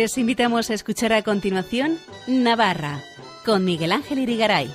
Les invitamos a escuchar a continuación Navarra con Miguel Ángel Irigaray.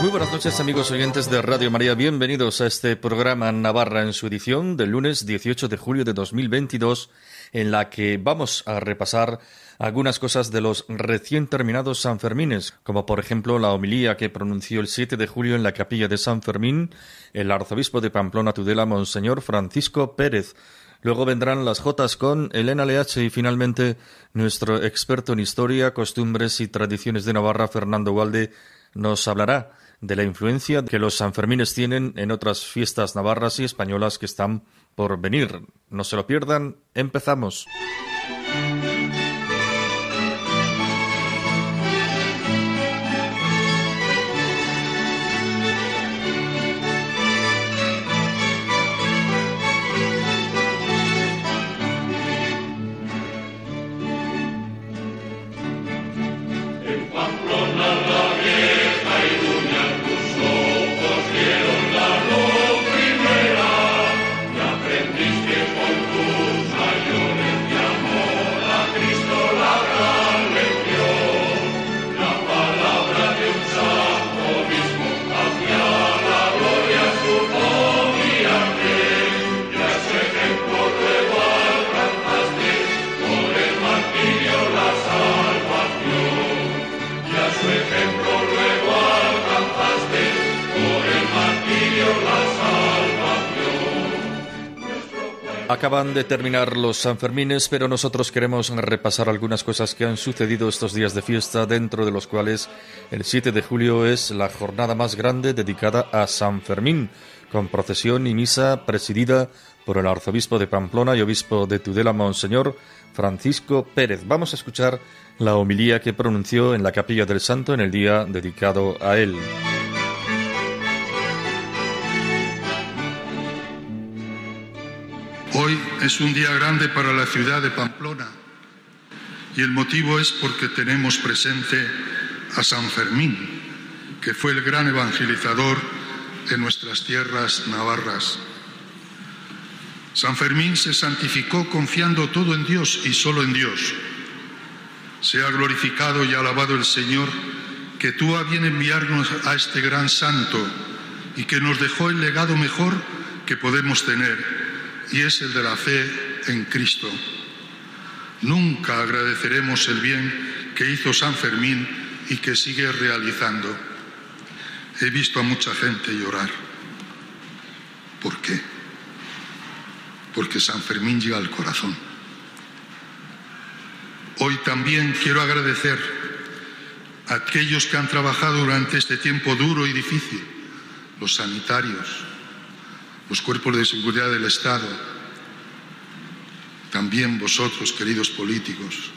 Muy buenas noches amigos oyentes de Radio María, bienvenidos a este programa Navarra en su edición del lunes 18 de julio de 2022 en la que vamos a repasar algunas cosas de los recién terminados San Fermines, como por ejemplo la homilía que pronunció el 7 de julio en la capilla de San Fermín el arzobispo de Pamplona Tudela, Monseñor Francisco Pérez. Luego vendrán las Jotas con Elena Leache y finalmente nuestro experto en historia, costumbres y tradiciones de Navarra, Fernando Walde, nos hablará de la influencia que los Sanfermines tienen en otras fiestas navarras y españolas que están por venir. No se lo pierdan, empezamos. Acaban de terminar los Sanfermines, pero nosotros queremos repasar algunas cosas que han sucedido estos días de fiesta, dentro de los cuales el 7 de julio es la jornada más grande dedicada a San Fermín, con procesión y misa presidida por el arzobispo de Pamplona y obispo de Tudela, Monseñor Francisco Pérez. Vamos a escuchar la homilía que pronunció en la capilla del Santo en el día dedicado a él. Hoy es un día grande para la ciudad de Pamplona y el motivo es porque tenemos presente a San Fermín, que fue el gran evangelizador en nuestras tierras navarras. San Fermín se santificó confiando todo en Dios y solo en Dios. Sea glorificado y alabado el Señor que tuvo a bien enviarnos a este gran santo y que nos dejó el legado mejor que podemos tener y es el de la fe en Cristo. Nunca agradeceremos el bien que hizo San Fermín y que sigue realizando. He visto a mucha gente llorar. ¿Por qué? Porque San Fermín llega al corazón. Hoy también quiero agradecer a aquellos que han trabajado durante este tiempo duro y difícil, los sanitarios, los cuerpos de seguridad del Estado, también vosotros, queridos políticos,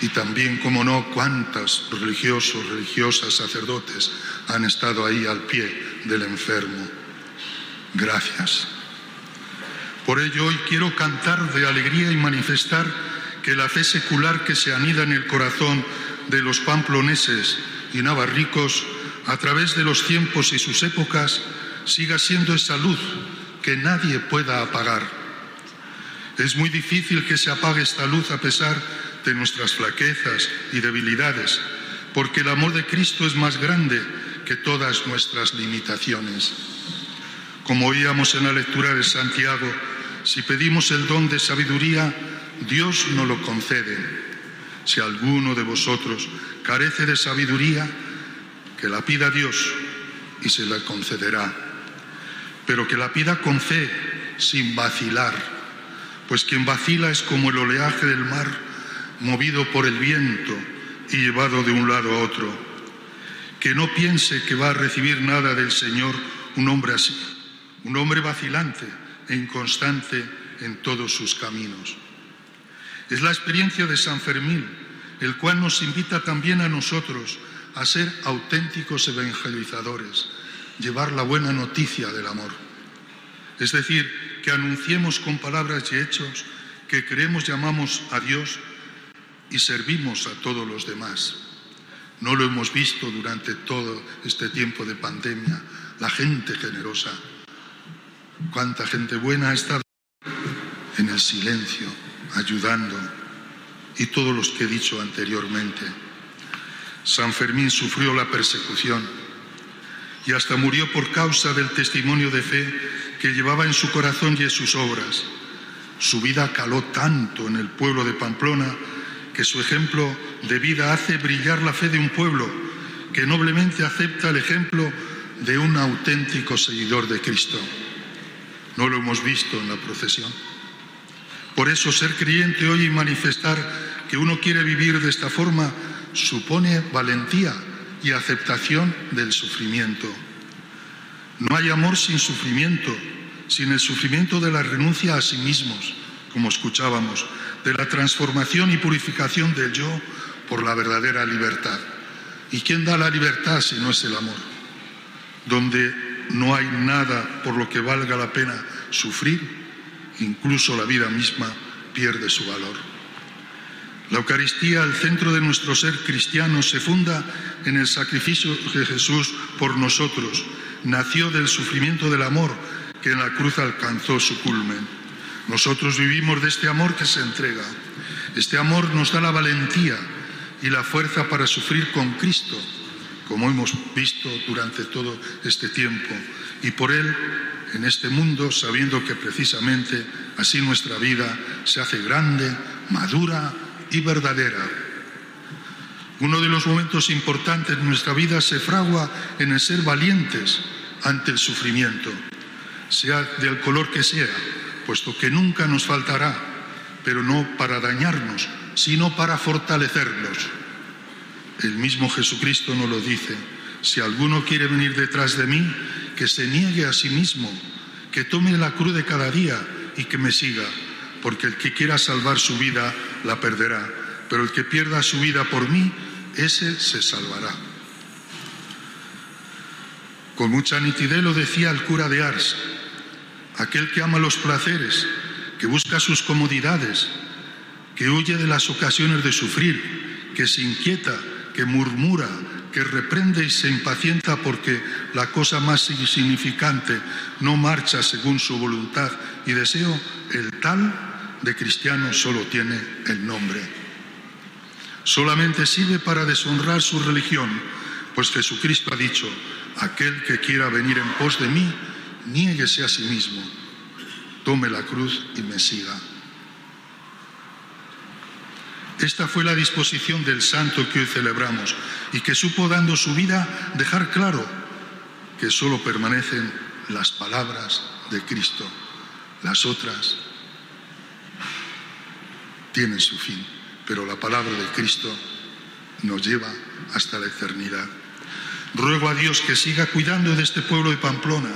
y también, como no, cuántas religiosos, religiosas, sacerdotes han estado ahí al pie del enfermo. Gracias. Por ello hoy quiero cantar de alegría y manifestar que la fe secular que se anida en el corazón de los pamploneses y navarricos a través de los tiempos y sus épocas siga siendo esa luz que nadie pueda apagar. Es muy difícil que se apague esta luz a pesar de nuestras flaquezas y debilidades, porque el amor de Cristo es más grande que todas nuestras limitaciones. Como oíamos en la lectura de Santiago, si pedimos el don de sabiduría, Dios nos lo concede. Si alguno de vosotros carece de sabiduría, que la pida Dios y se la concederá pero que la pida con fe, sin vacilar, pues quien vacila es como el oleaje del mar, movido por el viento y llevado de un lado a otro. Que no piense que va a recibir nada del Señor un hombre así, un hombre vacilante e inconstante en todos sus caminos. Es la experiencia de San Fermín, el cual nos invita también a nosotros a ser auténticos evangelizadores llevar la buena noticia del amor. Es decir, que anunciemos con palabras y hechos que creemos y amamos a Dios y servimos a todos los demás. No lo hemos visto durante todo este tiempo de pandemia. La gente generosa. Cuánta gente buena ha estado en el silencio, ayudando. Y todos los que he dicho anteriormente. San Fermín sufrió la persecución y hasta murió por causa del testimonio de fe que llevaba en su corazón y en sus obras. Su vida caló tanto en el pueblo de Pamplona que su ejemplo de vida hace brillar la fe de un pueblo que noblemente acepta el ejemplo de un auténtico seguidor de Cristo. No lo hemos visto en la procesión. Por eso ser creyente hoy y manifestar que uno quiere vivir de esta forma supone valentía y aceptación del sufrimiento. No hay amor sin sufrimiento, sin el sufrimiento de la renuncia a sí mismos, como escuchábamos, de la transformación y purificación del yo por la verdadera libertad. ¿Y quién da la libertad si no es el amor? Donde no hay nada por lo que valga la pena sufrir, incluso la vida misma pierde su valor. La Eucaristía, el centro de nuestro ser cristiano, se funda en el sacrificio de Jesús por nosotros. Nació del sufrimiento del amor que en la cruz alcanzó su culmen. Nosotros vivimos de este amor que se entrega. Este amor nos da la valentía y la fuerza para sufrir con Cristo, como hemos visto durante todo este tiempo, y por Él en este mundo, sabiendo que precisamente así nuestra vida se hace grande, madura y verdadera. Uno de los momentos importantes de nuestra vida se fragua en el ser valientes ante el sufrimiento, sea del color que sea, puesto que nunca nos faltará, pero no para dañarnos, sino para fortalecernos. El mismo Jesucristo nos lo dice, si alguno quiere venir detrás de mí, que se niegue a sí mismo, que tome la cruz de cada día y que me siga, porque el que quiera salvar su vida la perderá, pero el que pierda su vida por mí, ese se salvará. Con mucha nitidez lo decía el cura de Ars, aquel que ama los placeres, que busca sus comodidades, que huye de las ocasiones de sufrir, que se inquieta, que murmura, que reprende y se impacienta porque la cosa más insignificante no marcha según su voluntad y deseo, el tal de cristiano solo tiene el nombre. Solamente sirve para deshonrar su religión, pues Jesucristo ha dicho, aquel que quiera venir en pos de mí, niéguese a sí mismo, tome la cruz y me siga. Esta fue la disposición del santo que hoy celebramos y que supo dando su vida dejar claro que solo permanecen las palabras de Cristo, las otras tienen su fin, pero la palabra de Cristo nos lleva hasta la eternidad. Ruego a Dios que siga cuidando de este pueblo de Pamplona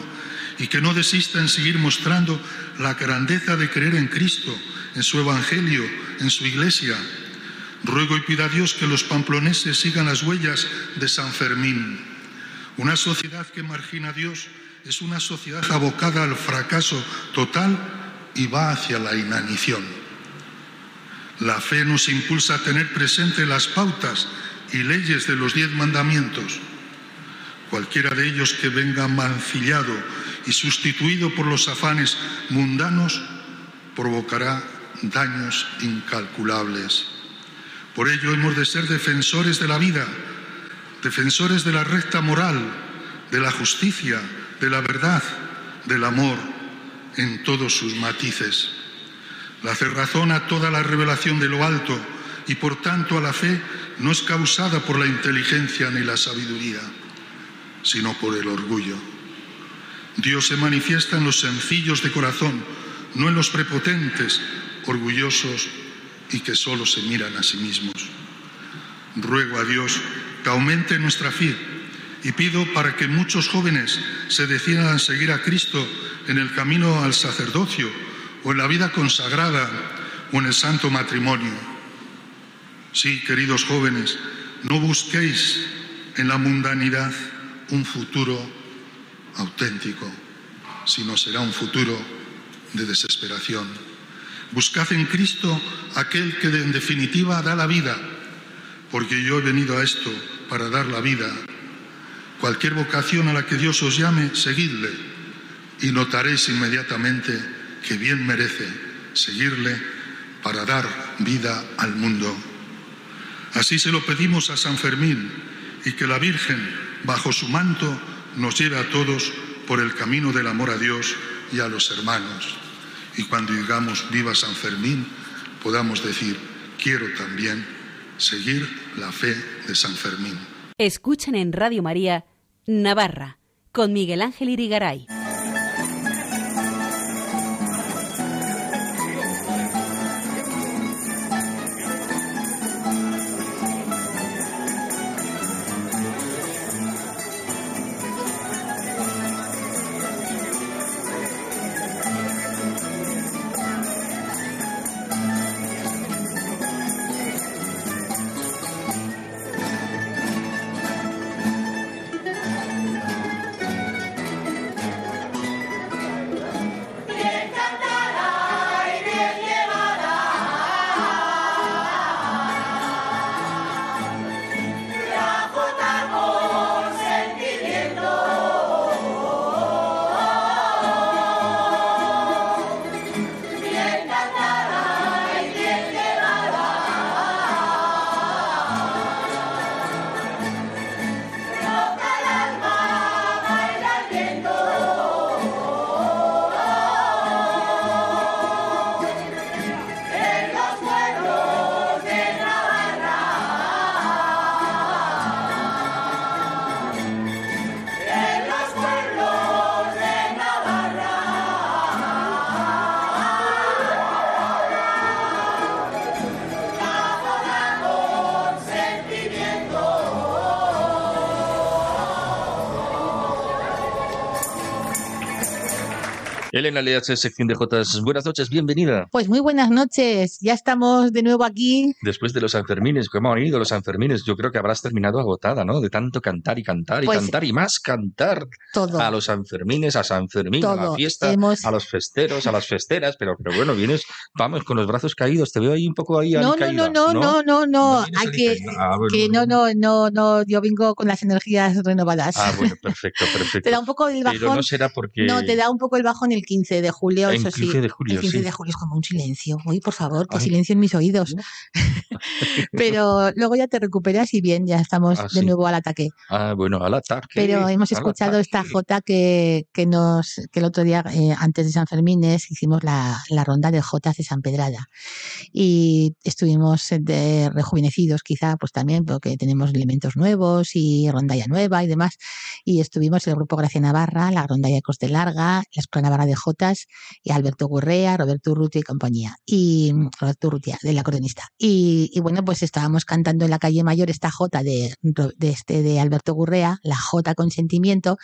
y que no desista en seguir mostrando la grandeza de creer en Cristo, en su Evangelio, en su Iglesia. Ruego y pido a Dios que los pamploneses sigan las huellas de San Fermín. Una sociedad que margina a Dios es una sociedad abocada al fracaso total y va hacia la inanición. La fe nos impulsa a tener presente las pautas y leyes de los diez mandamientos. Cualquiera de ellos que venga mancillado y sustituido por los afanes mundanos provocará daños incalculables. Por ello hemos de ser defensores de la vida, defensores de la recta moral, de la justicia, de la verdad, del amor en todos sus matices. La cerrazón a toda la revelación de lo alto y por tanto a la fe no es causada por la inteligencia ni la sabiduría, sino por el orgullo. Dios se manifiesta en los sencillos de corazón, no en los prepotentes, orgullosos y que solo se miran a sí mismos. Ruego a Dios que aumente nuestra fe y pido para que muchos jóvenes se decidan a seguir a Cristo en el camino al sacerdocio en la vida consagrada o en el santo matrimonio. Sí, queridos jóvenes, no busquéis en la mundanidad un futuro auténtico, sino será un futuro de desesperación. Buscad en Cristo aquel que en definitiva da la vida, porque yo he venido a esto, para dar la vida. Cualquier vocación a la que Dios os llame, seguidle y notaréis inmediatamente que bien merece seguirle para dar vida al mundo. Así se lo pedimos a San Fermín y que la Virgen, bajo su manto, nos lleve a todos por el camino del amor a Dios y a los hermanos. Y cuando digamos viva San Fermín, podamos decir, quiero también seguir la fe de San Fermín. Escuchan en Radio María Navarra con Miguel Ángel Irigaray. Elena LH, sección de Jotas. Buenas noches, bienvenida. Pues muy buenas noches. Ya estamos de nuevo aquí. Después de los Sanfermines, ¿cómo han ido los Sanfermines? Yo creo que habrás terminado agotada, ¿no? De tanto cantar y cantar y Pues- cantar y más cantar. Todo. A los Sanfermines, a San Fermín, a la fiesta, Hemos- a los festeros, a las festeras. Pero, pero bueno, vienes, vamos, con los brazos caídos. Te veo ahí un poco ahí No, no, no, no, no, no, no. No Hay que. Ah, bueno, que no, bueno. no, no, no. Yo vengo con las energías renovadas. Ah, bueno, perfecto, perfecto. Te da un poco el Pero bajón. no será porque... No, te da un poco el bajón el 15 de julio, En eso sí. 15 de julio, el 15 sí. de julio es como un silencio. Uy, por favor, que Ay. silencio en mis oídos. Pero luego ya te recuperas y bien, ya estamos Ah, de sí. nuevo al ataque. Ah, bueno, al ataque. Pero hemos escuchado esta jota que, que nos que el otro día, eh, antes de San Fermines, hicimos la, la ronda de jotas de San Pedrada. Y estuvimos eh, de rejuvenecidos, quizá, pues también, porque tenemos elementos nuevos y rondalla nueva y demás. Y estuvimos el grupo Gracia Navarra, la rondalla de Coste Larga, la Escuela Navarra de Jotas, y Alberto Gurrea, Roberto Urrutia y compañía. Y mm, Roberto Urrutia, del acordeonista. Y, y bueno, pues estábamos cantando en la calle mayor esta jota de, de este de Alberto Gurrea, la jota con sentimiento,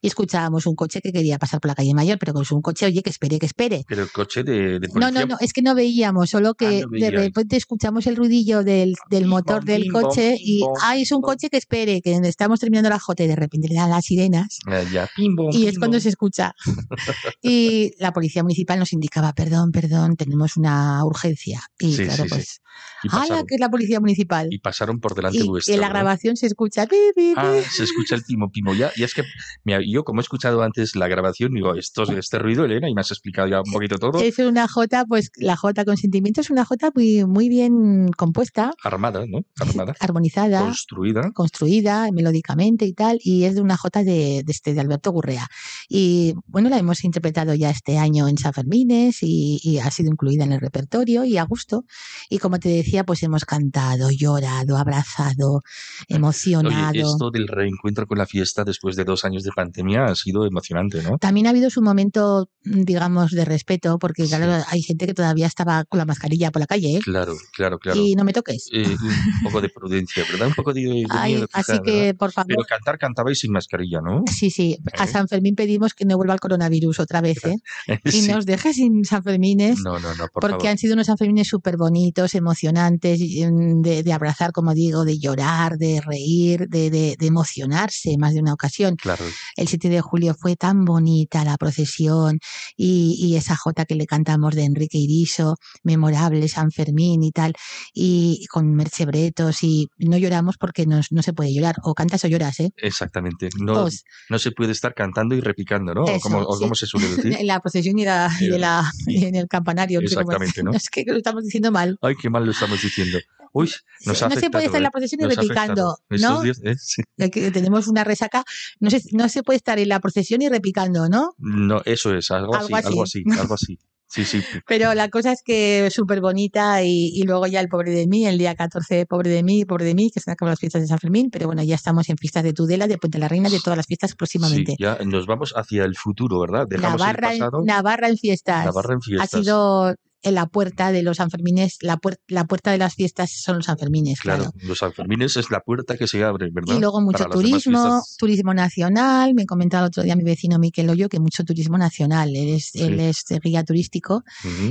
y escuchábamos un coche que quería pasar por la calle mayor, pero con un coche, oye, que espere, que espere. Pero el coche de, de No, policía... no, no, es que no veíamos, solo que Ah, no de repente escuchamos el ruidillo del, del motor del coche y, ay, es un coche que espere, que estamos terminando la jota y de repente le dan las sirenas Ah, ya, pim, bom, y es pim, cuando bom. se escucha. Y la policía municipal nos indicaba, perdón, perdón, tenemos una urgencia. Y Sí, claro, sí, sí. pues, Y ¡hala, que es la policía municipal! y pasaron por delante Y, vuestra. en la grabación se escucha, pi, pi, pi. Ah, se escucha el pimo pimo ya. Y es que mira, yo como he escuchado antes la grabación, digo, esto es este ruido, Elena, y me has explicado ya un poquito todo. Es una jota, pues la jota con sentimiento es una jota muy, muy bien compuesta, Armada, ¿no? Armada. armonizada. Construida. construida melódicamente y tal, y es de una jota de, de, este, de Alberto Gurrea. Y bueno, la hemos interpretado ya este año en San Fermines y, y ha sido incluida en el repertorio y a gusto. Y como te decía, pues hemos cantado, llorado, abrazado, emocionado. Oye, esto del reencuentro con la fiesta después de dos años de pandemia ha sido emocionante, ¿no? También ha habido su momento, digamos, de respeto, porque claro, Sí. hay gente que todavía estaba con la mascarilla por la calle, ¿eh? Claro, claro, claro. Y no me toques. Eh, un poco de prudencia, ¿verdad? Un poco de, de Ay, miedo, quizá, así ¿verdad? que, por favor. Pero cantar cantabais sin mascarilla, ¿no? Sí, sí. A ¿Eh? San Fermín pedimos pedimos que no vuelva el coronavirus otra vez, ¿eh? Y Sí. nos deje sin San Fermines. No, no, no, por porque favor. han sido unos Sanfermines súper bonitos, emocionantes, y, mm, de, de abrazar, como digo, de llorar, de reír, de, de- de emocionarse más de una ocasión. Claro, El 7 de julio fue tan bonita la procesión y, y esa jota que le cantamos de Enrique Iriso, memorable, San Fermín y tal, y con Merche Bretos, y no lloramos porque no, no se puede llorar, o cantas o lloras, ¿eh? exactamente. No, Pues, no se puede estar cantando y repicando, ¿no? Eso, como, o sí. como se suele decir. en la procesión y, la- y de la- y en el campanario. Exactamente, ¿no? Es que lo estamos diciendo mal. Ay, qué mal lo estamos diciendo. Uy, nos ha no se puede estar en la ¿eh? procesión y repicando, ¿no? días, ¿eh? Sí. Eh, tenemos una resaca. No se, no se puede estar en la procesión y repicando, ¿no? No, eso es, algo, Algo así, algo así, así. algo así. Sí, sí. Pero la cosa es que súper bonita y, y luego ya el pobre de mí, el día 14, pobre de mí, pobre de mí, que se han acabado las fiestas de San Fermín, pero bueno, ya estamos en fiestas de Tudela, de Puente la Reina, de todas las fiestas próximamente. Sí, ya nos vamos hacia el futuro, ¿verdad? Dejamos Navarra, el en, pasado. Navarra en fiestas. Navarra en Ha fiestas. sido en la puerta de los Sanfermines, la, puer- la puerta de las fiestas son los Sanfermines, claro. Claro, los Sanfermines es la puerta que se abre, ¿verdad? Y luego mucho Para turismo, turismo nacional. Me comentaba el otro día mi vecino Miquel Hoyo que mucho turismo nacional. Él es, Sí. él es guía turístico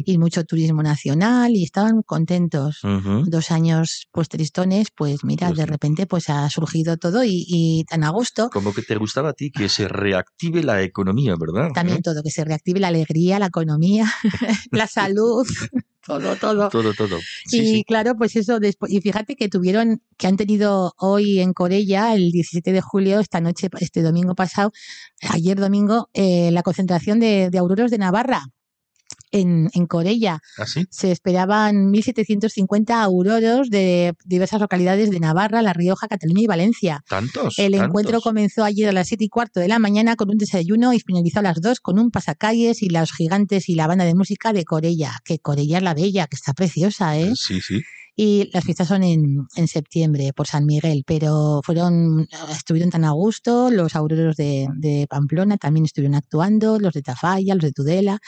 y mucho turismo nacional y estaban contentos. Dos años pues tristones, pues mira, Pues de sí. repente pues ha surgido todo y, y tan a gusto. Como que te gustaba a ti que se reactive la economía, ¿verdad? También ¿Eh? todo, que se reactive la alegría, la economía, la salud, todo, todo. Todo, todo. Sí, y sí. claro, pues eso después, y fíjate que tuvieron, que han tenido hoy en Corella, el 17 de julio, esta noche, este domingo pasado, ayer domingo, eh, la concentración de, de auroros de Navarra en, en Corella. ¿Así? Se esperaban 1.750 auroros de diversas localidades de Navarra, La Rioja, Cataluña y Valencia. ¿Tantos? El tantos? encuentro comenzó ayer a las 7 y cuarto de la mañana con un desayuno y finalizó a las 2 con un pasacalles y los gigantes y la banda de música de Corella, que Corella es la bella, que está preciosa, ¿eh? Sí, sí. Y las fiestas son en, en septiembre por San Miguel, pero fueron, estuvieron tan a gusto, los auroros de, de Pamplona también estuvieron actuando, los de Tafalla, los de Tudela,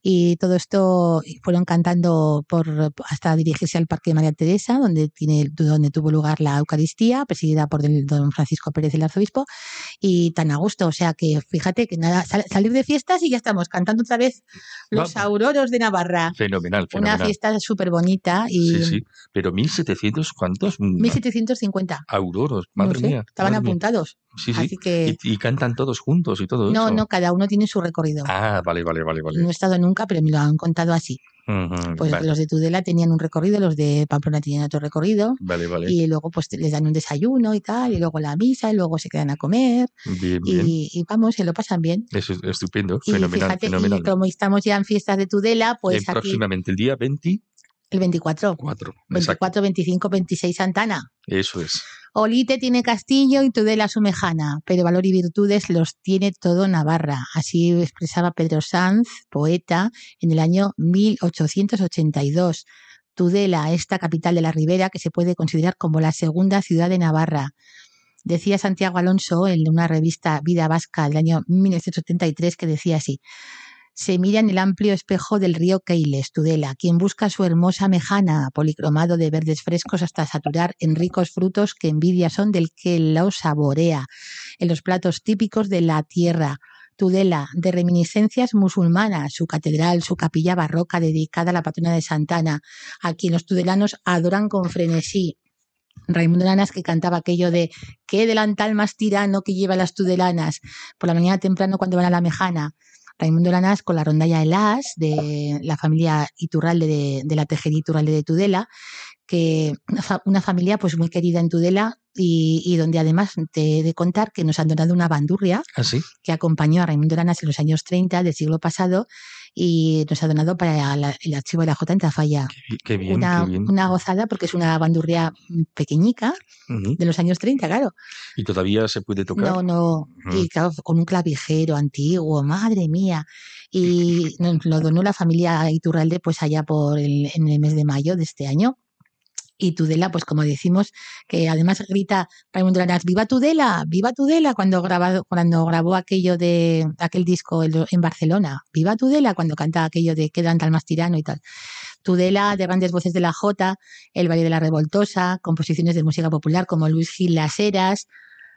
y todo esto fueron cantando por hasta dirigirse al Parque María Teresa, donde tiene, donde tuvo lugar la Eucaristía, presidida por el don Francisco Pérez, el arzobispo, y tan a gusto, o sea que fíjate que nada, sal- salir de fiestas y ya estamos cantando otra vez los Vamos. auroros de Navarra. Fenomenal, Una fenomenal. fiesta súper bonita y Sí, sí. Pero 1700, ¿cuántos? Mm, 1750. Auroros, No madre sé, mía. estaban madre mía. apuntados. Sí, sí. Así que Y, y cantan todos juntos y todo no, eso. no, cada uno tiene su recorrido. Ah, vale, vale, vale, vale. No he estado nunca, pero me lo han contado así. Ujú, Pues vale, los de Tudela tenían un recorrido, los de Pamplona tenían otro recorrido. vale, vale. Y luego pues les dan un desayuno y tal, y luego la misa, y luego se quedan a comer, Bien, bien. y, vamos, se lo pasan bien. Eso es estupendo, Y fenomenal, fíjate, fenomenal. y como estamos ya en fiestas de Tudela, pues En aquí próximamente el día 24. El 24, Exacto. 24, 25, 26 Santana. Eso es. Olite tiene Castillo y Tudela su Mejana, pero valor y virtudes los tiene todo Navarra. Así expresaba Pedro Sanz, poeta, en el año 1882. Tudela, esta capital de la Ribera, que se puede considerar como la segunda ciudad de Navarra. Decía Santiago Alonso en una revista Vida Vasca del año 1973 que decía así. Se mira en el amplio espejo del río Keiles, Tudela, quien busca su hermosa mejana, policromado de verdes frescos hasta saturar en ricos frutos que envidia son del que lo saborea, en los platos típicos de la tierra. Tudela, de reminiscencias musulmanas, su catedral, su capilla barroca dedicada a la patrona de Santana, a quien los tudelanos adoran con frenesí. Raimundo Lanas que cantaba aquello de qué delantal más tirano que lleva las tudelanas por la mañana temprano cuando van a la mejana. Raimundo Lanas con la rondalla Elas de la familia Iturralde de, de la Tejería Iturralde de Tudela, que una, fa- una familia pues muy querida en Tudela y, y donde además te he de contar que nos han donado una bandurria ¿Ah, sí? que acompañó a Raimundo Lanas en los años 30 del siglo pasado y nos ha donado para la- el archivo de la J en Tafalla. Qué, qué bien, una, qué bien. una gozada porque es una bandurria pequeñica Ujú. de los años 30, claro. ¿Y todavía se puede tocar? No, no. Ujú. Y claro, con un clavijero antiguo, madre mía. Y nos lo donó la familia Iturralde pues allá por el, en el mes de mayo de este año. Y Tudela, pues como decimos, que además grita Raimundo Lanas, ¡Viva Tudela! ¡Viva Tudela! Cuando, grabado, cuando grabó aquello de aquel disco en en Barcelona. ¡Viva Tudela! Cuando canta aquello de Quedan tal más tirano y tal. Tudela, de grandes voces de la Jota, El Valle de la Revoltosa, composiciones de música popular como Luis Gil Las Heras,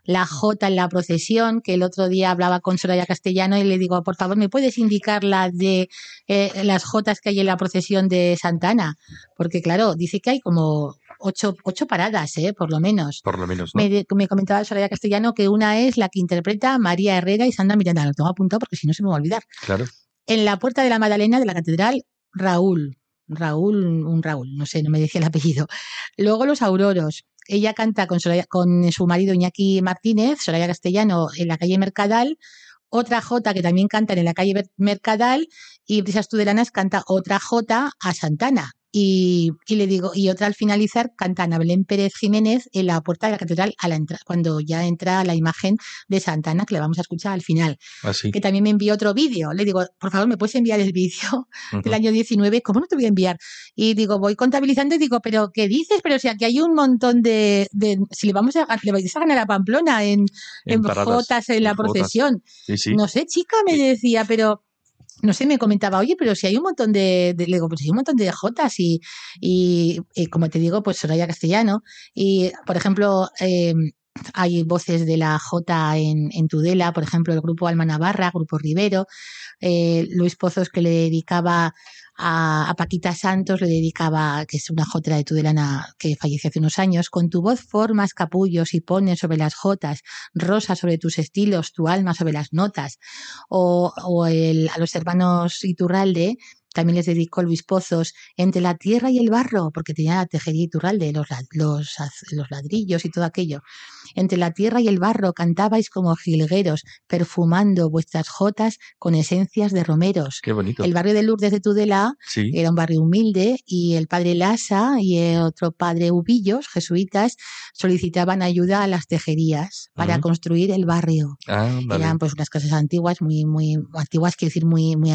la J en la procesión, que el otro día hablaba con Soraya Castellano y le digo, por favor, ¿me puedes indicar la de eh, las Jotas que hay en la procesión de Santana? Porque claro, dice que hay como ocho, ocho paradas, ¿eh? por lo menos. Por lo menos, ¿no? Me, me comentaba Soraya Castellano que una es la que interpreta María Herrera y Sandra Miranda. Lo tengo apuntado porque si no se me va a olvidar. Claro. En la puerta de la Magdalena de la Catedral, Raúl. Raúl, un Raúl, no sé, no me decía el apellido. Luego los Auroros. Ella canta con, su marido Iñaki Martínez, Soraya Castellano, en la calle Mercadal. Otra J que también cantan en la calle Mer- Mercadal y Brisas Tudelanas canta otra J a Santana. Y, y le digo, y otra al finalizar canta Ana Belén Pérez Jiménez en la puerta de la catedral a la entra- cuando ya entra la imagen de Santana, que la vamos a escuchar al final Así. que también me envió otro vídeo. Le digo, por favor, ¿me puedes enviar el vídeo del año 19? ¿Cómo no te voy a enviar? Y digo, voy contabilizando y digo, ¿pero qué dices? Pero si aquí hay un montón de. de- si le vamos a, le vais a ganar a Pamplona en, en, paradas, Jotas en la en jotas. procesión. Sí, sí. No sé, chica, me decía, pero. No sé, me comentaba, oye, pero si hay un montón de, le digo, pues hay un montón de Jotas y, y, y como te digo, pues Soraya Castellano. Y, por ejemplo, eh, hay voces de la J en, en Tudela, por ejemplo, el grupo Alma Navarra, Grupo Rivero, eh, Luis Pozos que le dedicaba a, a Paquita Santos, le dedicaba, que es una jotera de Tudelana que falleció hace unos años, con tu voz formas capullos y pones sobre las jotas, rosa sobre tus estilos, tu alma sobre las notas, o, o el, a los hermanos Iturralde, también les dedicó Luis Pozos, entre la tierra y el barro, porque tenía la tejería Iturralde, los, los, los ladrillos y todo aquello. Entre la tierra y el barro cantabais como jilgueros, perfumando vuestras jotas con esencias de romeros. Qué bonito. El barrio de Lourdes de Tudela Sí. era un barrio humilde y el padre Lasa y el otro padre Ubillos, jesuitas, solicitaban ayuda a las tejerías para construir el barrio. Ah, vale. Eran pues unas casas antiguas, muy, muy antiguas, quiero decir, muy, muy,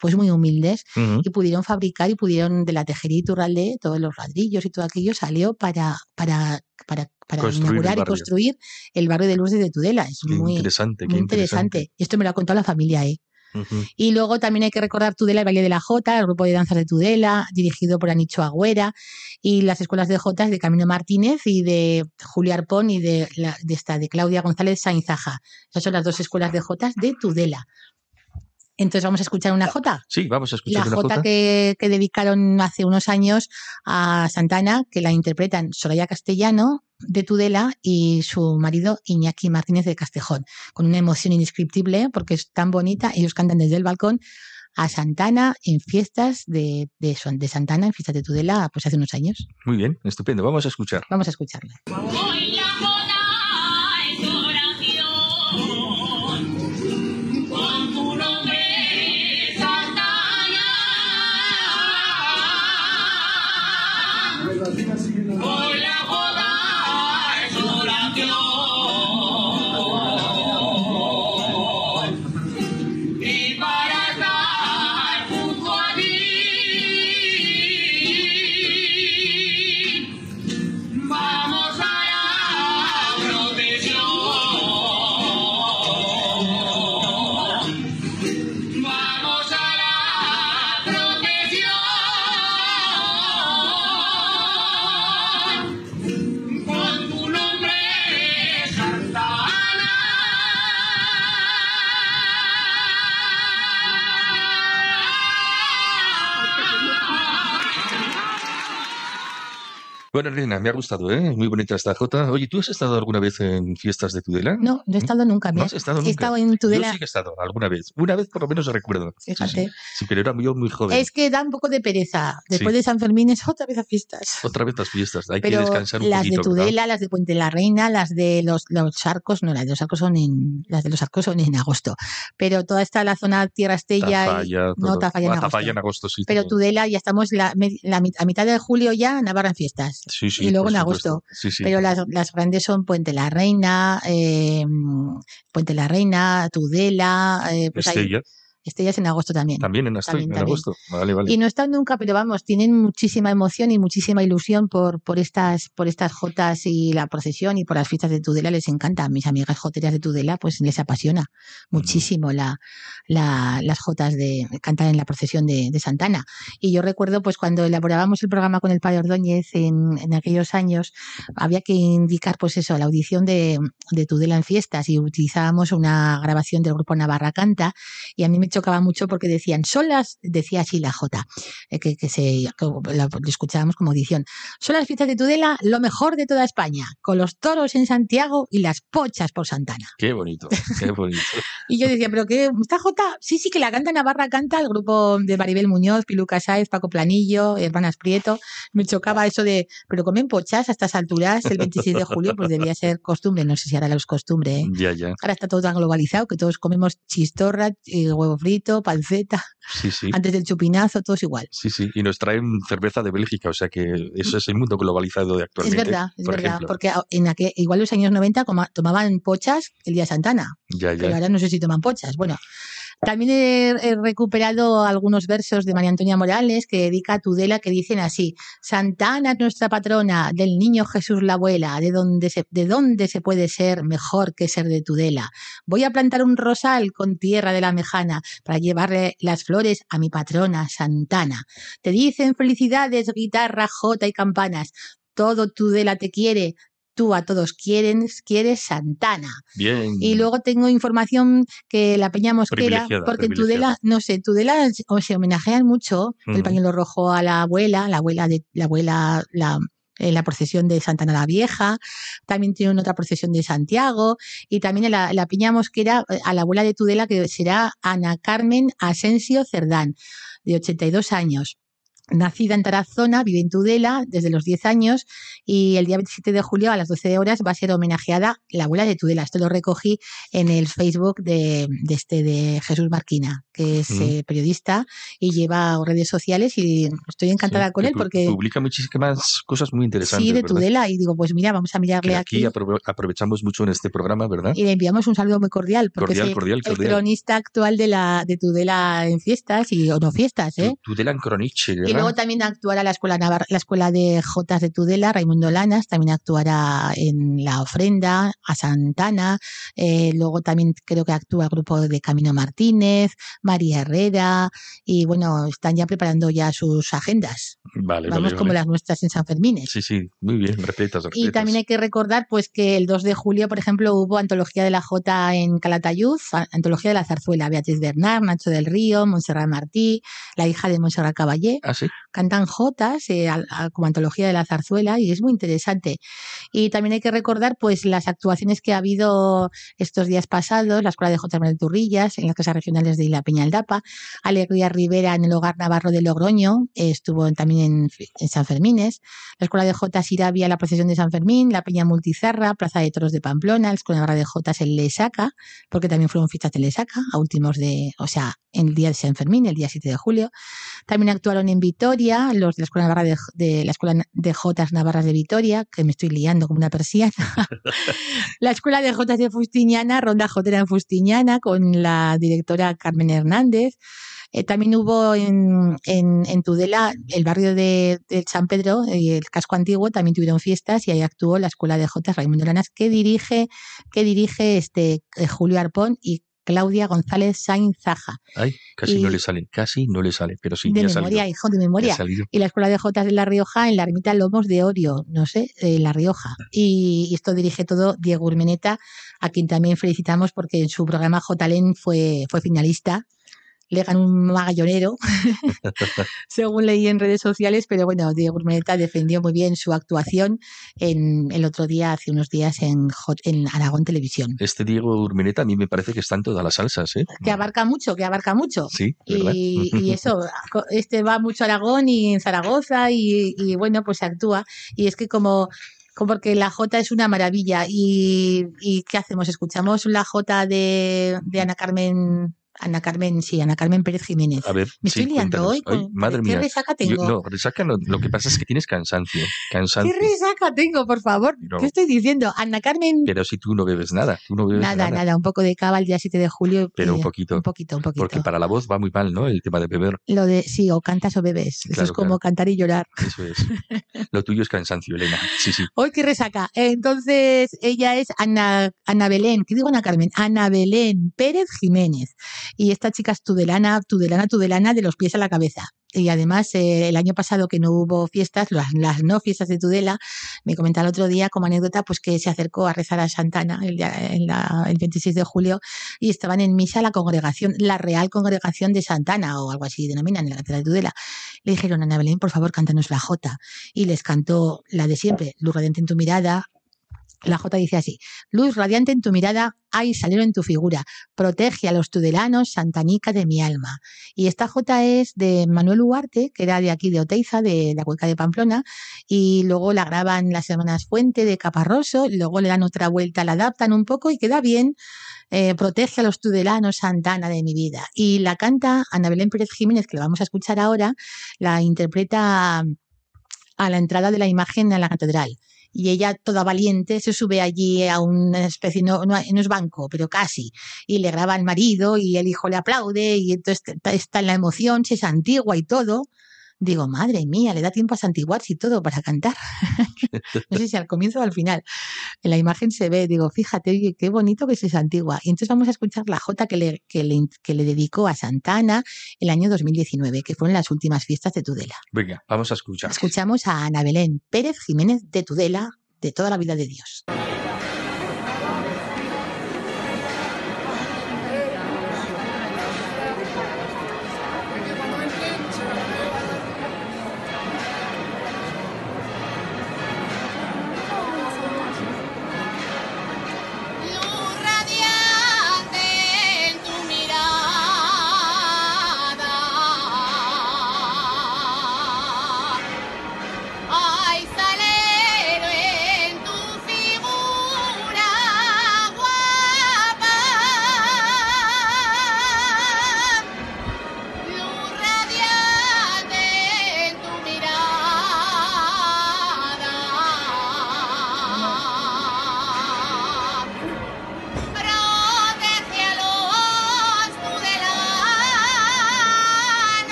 pues muy humildes, Y pudieron fabricar y pudieron de la tejería Iturralde, todos los ladrillos y todo aquello salió para, para, para, para inaugurar y construir el barrio de Lourdes de Tudela. Es Qué muy, interesante, qué muy interesante. Y esto me lo ha contado la familia, ¿eh? Y luego también hay que recordar Tudela, el baile de la Jota, el grupo de danzas de Tudela, dirigido por Anicho Agüera, y las escuelas de Jotas de Camino Martínez y de Julia Arpón y de, la- de esta, de Claudia González Sainzaja. Esas son las dos escuelas de Jotas de Tudela. Entonces vamos a escuchar una Jota. Sí, vamos a La escuchar una Jota jota. que, que dedicaron hace unos años a Santana, que la interpretan Soraya Castellano de Tudela y su marido Iñaki Martínez de Castejón, con una emoción indescriptible porque es tan bonita. Ellos cantan desde el balcón a Santana en fiestas de, de, Santana, en fiestas de Tudela, pues hace unos años. Muy bien, estupendo. Vamos a escuchar. Vamos a escucharla. Hoy Elena, me ha gustado, ¿eh? Muy bonita esta jota. Oye, ¿tú has estado alguna vez en fiestas de Tudela? No, no he estado nunca. ¿No has estado He nunca? estado en Yo Tudela. sí que he estado alguna vez. Una vez por lo menos recuerdo. Fíjate. Sí, Sí, pero era yo muy joven. Es que da un poco de pereza. Después Sí. de San Fermín es otra vez a fiestas. Otra vez las fiestas. Hay que descansar un las poquito. de ¿verdad? Tudela, las de Puente la Reina, las de los, los arcos, no, las de los arcos son en, las de los arcos son en agosto. Pero toda esta la zona Tierra Estella, y- Tafalla, no, todo. Tafalla en agosto. Tafalla en agosto, sí. pero. Tudela ya estamos la, la a mitad de julio ya Navarra en fiestas. Sí, sí, y luego en agosto. Sí. Pero las, las grandes son Puente la Reina, eh, Puente la Reina, Tudela, eh, pues Estella. Ya es en agosto también. También en, También, en también. agosto. Vale, vale. Y no estado nunca, pero vamos, tienen muchísima emoción y muchísima ilusión por, por estas, por estas jotas y la procesión y por las fiestas de Tudela, les encanta. A mis amigas joteras de Tudela, pues les apasiona muchísimo la, la- las jotas de cantar en la procesión de, de Santana. Y yo recuerdo, pues cuando elaborábamos el programa con el padre Ordóñez en, en aquellos años, había que indicar, pues eso, la audición de, de Tudela en fiestas y utilizábamos una grabación del grupo Navarra Canta y a mí me chocaba mucho porque decían, son las, decía así la J, eh, que, que se que la, escuchábamos como audición, son las fiestas de Tudela lo mejor de toda España, con los toros en Santiago y las pochas por Santana. Qué bonito, qué bonito. Y yo decía, pero que esta Jota, sí, sí que la canta Navarra canta el grupo de Maribel Muñoz, Piluca Sáez, Paco Planillo, Hermanas Prieto. Me chocaba eso de, pero comen pochas a estas alturas, el 26 de julio, pues debía ser costumbre, no sé si ahora es costumbre, ¿eh? Ya, ya. Ahora está todo tan globalizado que todos comemos chistorra, eh, huevo frito, panceta, Sí, sí. antes del chupinazo, todos igual. Sí, sí. Y nos traen cerveza de Bélgica, o sea que eso es el mundo globalizado de Es actualmente. verdad, es por verdad, ejemplo. porque en aquel, igual los años 90 coma- tomaban pochas el día de Santana. Ya, pero ya. ahora no sé si toman pochas. Bueno, también he, recuperado algunos versos de María Antonia Morales que dedica a Tudela que dicen así: Santana es nuestra patrona, del niño Jesús la abuela, de dónde se, de dónde se puede ser mejor que ser de Tudela. Voy a plantar un rosal con tierra de la mejana para llevarle las flores a mi patrona Santana. Te dicen felicidades, guitarra, jota y campanas. Todo Tudela te quiere. Tú a todos quieren, quieres Santana. Bien. Y luego tengo información que la Peña Mosquera, porque en. Tudela, no sé, Tudela se- o se homenajean mucho el pañuelo rojo a la abuela, la abuela de la abuela, la en la procesión de Santana la Vieja, también tienen otra procesión de Santiago y también en la, en la Peña Mosquera eh, a la abuela de Tudela que será Ana Carmen Asensio Cerdán, de 82 años. Nacida en Tarazona, vive en Tudela desde los 10 años y el día 27 de julio a las 12 horas va a ser homenajeada la abuela de Tudela. Esto lo recogí en el Facebook de, de este de Jesús Marquina, que es Mm. eh, periodista y lleva redes sociales y estoy encantada Sí, con él porque Publica muchísimas cosas muy interesantes. sí, de ¿verdad? Tudela y digo, pues mira, vamos a mirarle Que aquí. aquí aprove- aprovechamos mucho en este programa, ¿verdad? Y le enviamos un saludo muy cordial, porque Cordial, es cordial, el cordial. cronista actual de la de Tudela en fiestas y o no fiestas, ¿eh? Tu- Tudela en Croniche, Y luego también actuará la escuela Navar- la escuela de Jotas de Tudela, Raimundo Lanas, también actuará en la ofrenda a Santana, eh, luego también creo que actúa el grupo de Camino Martínez, María Herrera, y bueno, están ya preparando ya sus agendas. Vale, Vamos vale, como vale. las nuestras en San Fermín. Sí, sí, muy bien, respetas, Y también hay que recordar pues que el 2 de julio, por ejemplo, hubo antología de la Jota en Calatayud, antología de la zarzuela, Beatriz Bernard, Nacho del Río, Montserrat Martí, la hija de Montserrat Caballé, Ah, sí. Cantan jotas eh, al- a- como antología de la zarzuela y es muy interesante. Y también hay que recordar pues las actuaciones que ha habido estos días pasados, la Escuela de Jotas Manuel Turrillas, en las casas regionales de La Peña Aldapa, Alegría Rivera en el Hogar Navarro de Logroño, eh, estuvo también en, en San Fermines, la Escuela de Jotas Irabia, la procesión de San Fermín, la Peña Multizarra, Plaza de Toros de Pamplona, la Escuela Navarra de Jotas en Lesaca, porque también fueron fiestas de Lesaca, a últimos de, o sea, en el día de San Fermín, el día 7 de julio. También actuaron en Vitoria, los de la Escuela Navarra de, de la Escuela de Jotas Navarras de Vitoria, que me estoy liando como una persiana. la Escuela de Jotas de Fustiñana, Ronda Jotera en Fustiñana, con la directora Carmen Hernández. Eh, también hubo en, en, en Tudela, el barrio de, de San Pedro y el casco antiguo, también tuvieron fiestas y ahí actuó la Escuela de Jotas Raimundo Lanas, que dirige, que dirige este eh, Julio Arpón y Claudia González Sainz Zaja. Ay, casi no Y- le sale, casi no le sale, pero sí, de memoria, salido. hijo, de memoria. Y la Escuela de Jotas de La Rioja en la ermita Lomos de Orio, no sé, en La Rioja. Y, y esto dirige todo Diego Urmeneta, a quien también felicitamos porque en su programa Jotalén fue, fue finalista. Le ganó un magallonero, según leí en redes sociales, pero bueno, Diego Urmeneta defendió muy bien su actuación en el otro día, hace unos días, en, en Aragón Televisión. Este Diego Urmeneta a mí me parece que está en todas las salsas, ¿eh? Que abarca mucho, que abarca mucho. Sí, ¿verdad? Y, y eso, este va mucho a Aragón y en Zaragoza y, y bueno, pues actúa. Y es que como, como porque la Jota es una maravilla y, y ¿qué hacemos? ¿Escuchamos la Jota de, de Ana Carmen Ana Carmen, sí, Ana Carmen Pérez Jiménez. A ver, Me sí, estoy liando hoy. Ay, con- madre ¿Qué mía. resaca Yo- tengo? no, resaca no. Lo que pasa es que tienes cansancio. Cansancio. ¿Qué resaca tengo, por favor? Pero- ¿Qué estoy diciendo? Ana Carmen. Pero si tú no bebes nada, tú no bebes Nada, nada, un poco de cava el día 7 de julio. Pero un poquito. Un poquito, un poquito. Porque para la voz va muy mal, ¿no? El tema de beber. Lo de sí, o cantas o bebes. Eso Claro, es como claro. cantar y llorar. Eso es. Lo tuyo es cansancio, Elena. Sí, sí. Hoy qué resaca. Entonces, ella es Ana, Ana Belén, ¿qué digo Ana Carmen? Ana Belén Pérez Jiménez. Y esta chica es tudelana, tudelana, tudelana de los pies a la cabeza. Y además, eh, el año pasado que no hubo fiestas, las, las no fiestas de Tudela, me comentaba el otro día como anécdota, pues que se acercó a rezar a Santana el, día- el 26 de julio y estaban en misa la congregación, la Real Congregación de Santana o algo así denominan en la catedral de Tudela. Le dijeron, Ana Belén, por favor, cántanos la Jota y les cantó la de siempre, Luz radiante en tu mirada. La J dice así, luz radiante en tu mirada, hay salero en tu figura, protege a los tudelanos, santanica de mi alma. Y esta J es de Manuel Ugarte, que era de aquí de Oteiza, de la cuenca de Pamplona, y luego la graban las hermanas Fuente de Caparroso, luego le dan otra vuelta, la adaptan un poco y queda bien. eh, protege a los tudelanos, Santana de mi vida. Y la canta Ana Belén Pérez Jiménez, que la vamos a escuchar ahora, la interpreta a la entrada de la imagen a la catedral. Y ella, toda valiente, se sube allí a una especie, no, no, es banco, pero casi. Y le graba al marido y el hijo le aplaude y entonces está- en la emoción, se santigua y todo. Digo, madre mía, le da tiempo a santiguarse y todo para cantar. no sé si al comienzo o al final. En la imagen se ve, digo, fíjate, oye, qué bonito que se santigua. Y entonces vamos a escuchar la Jota que le, que le, que le dedicó a Santana el año 2019, que fueron las últimas fiestas de Tudela. Venga, vamos a escuchar. Escuchamos a Ana Belén Pérez Jiménez de Tudela, de toda la vida de Dios.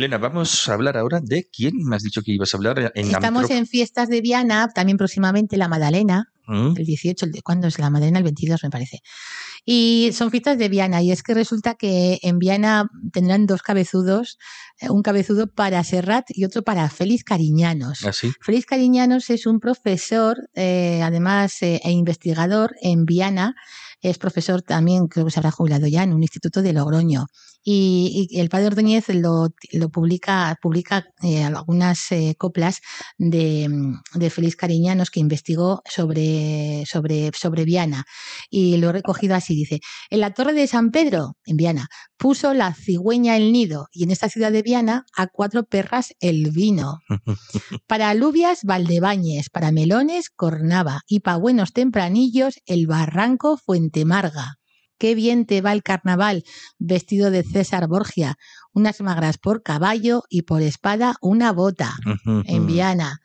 Elena, vamos a hablar ahora de quién me has dicho que ibas a hablar en Estamos en fiestas de Viana, también próximamente la Magdalena, ¿Mm? el 18, el de- ¿cuándo es la Magdalena? El 22 me parece. Y son fiestas de Viana y es que resulta que en Viana tendrán dos cabezudos, eh, un cabezudo para Serrat y otro para Félix Cariñanos. ¿Así? Félix Cariñanos es un profesor, eh, además, eh, e investigador en Viana. Es profesor también, creo que se habrá jubilado ya, en un instituto de Logroño. Y, y el padre Ordóñez lo, lo publica, publica eh, algunas eh, coplas de, mm, de Félix Cariñanos que investigó sobre, sobre, sobre Viana. Y lo he recogido así, dice, en la torre de San Pedro, en Viana, puso la cigüeña el nido y en esta ciudad de Viana a cuatro perras el vino. Para alubias, Valdebañes, para melones, Cornava y para buenos tempranillos, el barranco Fuentemarga. Qué bien te va el carnaval, vestido de César Borgia, unas magras por caballo y por espada una bota en Viana.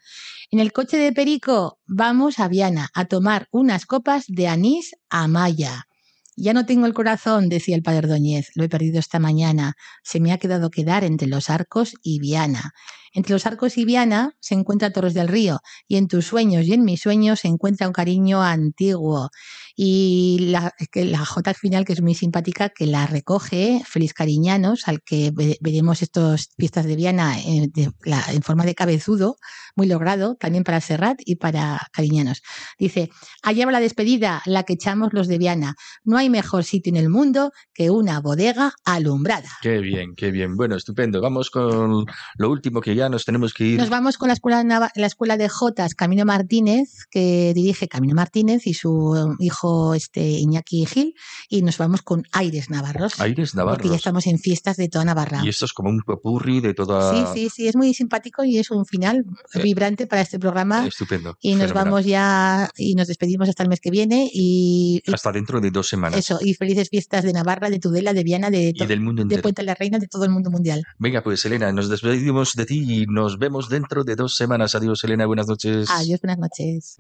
En el coche de Perico vamos a Viana a tomar unas copas de anís a Maya. Ya no tengo el corazón, decía el padre Ordóñez, lo he perdido esta mañana. Se me ha quedado quedar entre los arcos y Viana. Entre los arcos y Viana se encuentra Torres del Río y en tus sueños y en mis sueños se encuentra un cariño antiguo. Y la, la J al final, que es muy simpática, que la recoge Feliz Cariñanos, al que ve- veremos estas fiestas de Viana en, la- en forma de cabezudo, muy logrado, también para Serrat y para Cariñanos. Dice, allá va la despedida, la que echamos los de Viana. No hay mejor sitio en el mundo que una bodega alumbrada. Qué bien, qué bien. Bueno, estupendo. Vamos con lo último que ya nos tenemos que ir. Nos vamos con la escuela, la escuela de Jotas Camino Martínez, que dirige Camino Martínez y su hijo este, Iñaki Gil, y nos vamos con Aires Navarros. Aires Porque ya Navarros. estamos en fiestas de toda Navarra. Y esto es como un popurri de toda. Sí, sí, sí, es muy simpático y es un final Eh, vibrante para este programa. Estupendo. Y nos fenomenal. vamos ya y nos despedimos hasta el mes que viene y, Hasta dentro de dos semanas. eso, y felices fiestas de Navarra, de Tudela, de Viana, de, Y del mundo de. Puente de la Reina, de todo el mundo mundial. Venga, pues Elena, nos despedimos de ti y nos vemos dentro de dos semanas. Adiós, Elena. Buenas noches. Adiós, buenas noches.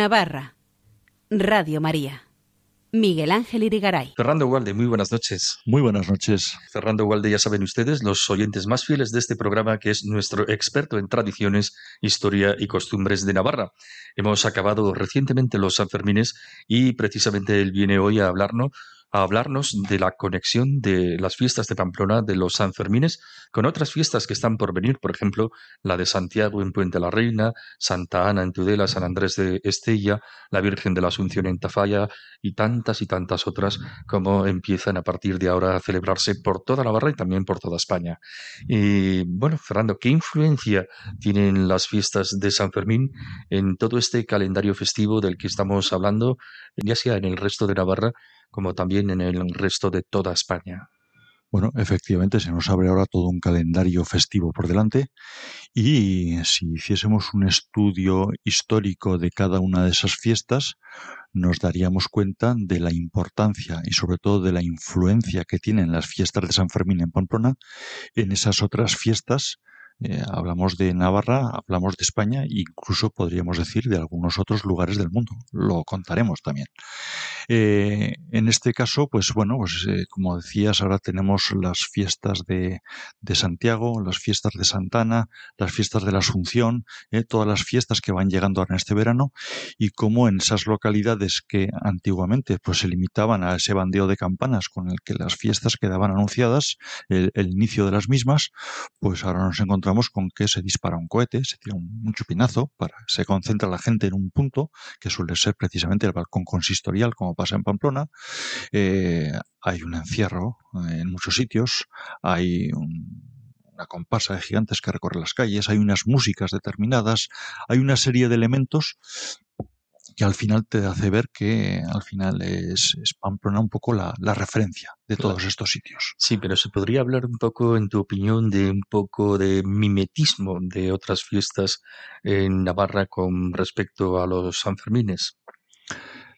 Navarra. Radio María. Miguel Ángel Irigaray. Fernando Walde, muy buenas noches. Muy buenas noches. Fernando Walde, ya saben ustedes, los oyentes más fieles de este programa, que es nuestro experto en tradiciones, historia y costumbres de Navarra. Hemos acabado recientemente los Sanfermines y precisamente él viene hoy a hablarnos a hablarnos de la conexión de las fiestas de Pamplona, de los Sanfermines, con otras fiestas que están por venir, por ejemplo, la de Santiago en Puente la Reina, Santa Ana en Tudela, San Andrés de Estella, la Virgen de la Asunción en Tafalla y tantas y tantas otras como empiezan a partir de ahora a celebrarse por toda la barra y también por toda España. Y bueno, Fernando, ¿qué influencia tienen las fiestas de San Fermín en todo este calendario festivo del que estamos hablando, ya sea en el resto de Navarra como también en el resto de toda España? Bueno, efectivamente, se nos abre ahora todo un calendario festivo por delante y si hiciésemos un estudio histórico de cada una de esas fiestas, nos daríamos cuenta de la importancia y sobre todo de la influencia que tienen las fiestas de San Fermín en Pamplona en esas otras fiestas eh, hablamos de Navarra, hablamos de España incluso podríamos decir de algunos otros lugares del mundo. Lo contaremos también. Eh, en este caso, pues bueno, pues eh, como decías, ahora tenemos las fiestas de, de, Santiago, las fiestas de Santana, las fiestas de la Asunción, todas las fiestas que van llegando ahora en este verano y como en esas localidades que antiguamente pues se limitaban a ese bandeo de campanas con el que las fiestas quedaban anunciadas, el inicio de las mismas, pues ahora nos encontramos con que se dispara un cohete, se tira un, un, chupinazo, para, se concentra la gente en un punto, que suele ser precisamente el balcón consistorial, como pasa en Pamplona. Eh, hay un encierro eh, en muchos sitios, hay un, una comparsa de gigantes que recorre las calles, hay unas músicas determinadas, hay una serie de elementos que al final te hace ver que al final es, es Pamplona un poco la, la referencia de todos claro. estos sitios. Sí, pero se podría hablar un poco, en tu opinión, de un poco de mimetismo de otras fiestas en Navarra con respecto a los Sanfermines.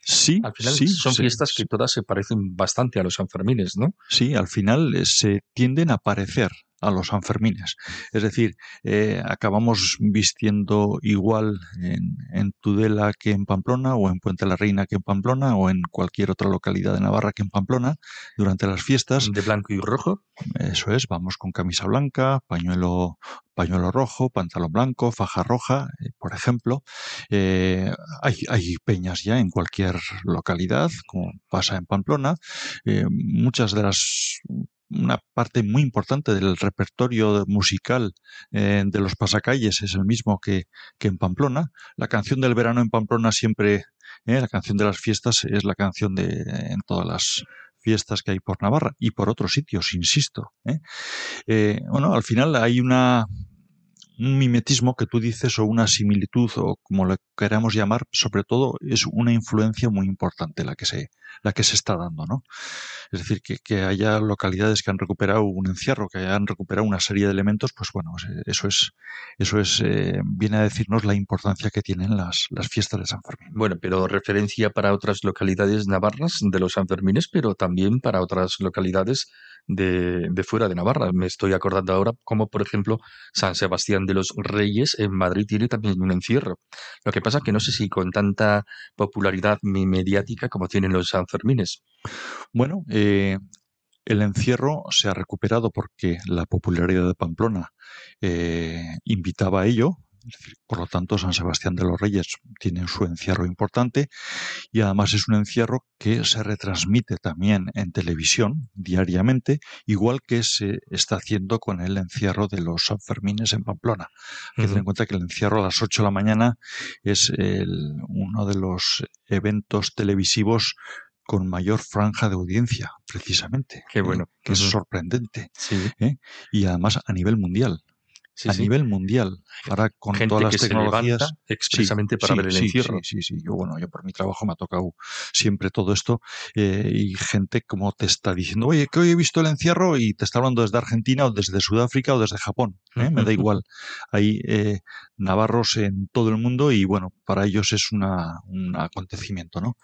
Sí, al final sí, son sí, fiestas que todas se parecen bastante a los Sanfermines, ¿no? Sí, al final eh, se tienden a parecer a los Sanfermines. Es decir, eh, acabamos vistiendo igual en, en, Tudela que en Pamplona, o en Puente la Reina que en Pamplona, o en cualquier otra localidad de Navarra que en Pamplona, durante las fiestas. De blanco y rojo. Eso es, vamos con camisa blanca, pañuelo, pañuelo rojo, pantalón blanco, faja roja, eh, por ejemplo. Eh, hay, hay, peñas ya en cualquier localidad, como pasa en Pamplona. Eh, muchas de las una parte muy importante del repertorio musical eh, de los pasacalles es el mismo que, que, en Pamplona. La canción del verano en Pamplona siempre, eh, la canción de las fiestas es la canción de en todas las fiestas que hay por Navarra y por otros sitios, insisto. ¿eh? bueno, al final hay una un mimetismo que tú dices o una similitud o como lo queramos llamar, sobre todo es una influencia muy importante la que se, la que se está dando, ¿no? Es decir, que, haya localidades que han recuperado un encierro, que hayan recuperado una serie de elementos, pues bueno, eso es, eso es, eh, viene a decirnos la importancia que tienen las, las fiestas de San Fermín. Bueno, pero referencia para otras localidades navarras de los Sanfermines, pero también para otras localidades de, fuera de Navarra. Me estoy acordando ahora como, por ejemplo, San Sebastián de los Reyes en Madrid tiene también un encierro. Lo que pasa que no sé si con tanta popularidad mediática como tienen los Sanfermines. Bueno, eh, el encierro se ha recuperado porque la popularidad de Pamplona eh, invitaba a ello, por lo tanto, San Sebastián de los Reyes tiene su encierro importante y además es un encierro que se retransmite también en televisión diariamente, igual que se está haciendo con el encierro de los Sanfermines en Pamplona. Hay que tener en cuenta que el encierro a las 8 de la mañana es el, uno de los eventos televisivos con mayor franja de audiencia, precisamente. Qué bueno. Eh, que uh -huh. es sorprendente. Sí. ¿eh? Y además a nivel mundial. Sí, a sí. nivel mundial, ahora con Gente todas las que tecnologías. Se expresamente sí, para ver el encierro. Sí, sí, sí. Yo, bueno, yo por mi trabajo me ha tocado siempre todo esto eh, y gente como te está diciendo, oye, que hoy he visto el encierro y te está hablando desde Argentina o desde Sudáfrica o desde Japón. ¿eh? Me da igual. Hay eh, navarros en todo el mundo y bueno, para ellos es una, un acontecimiento, ¿no?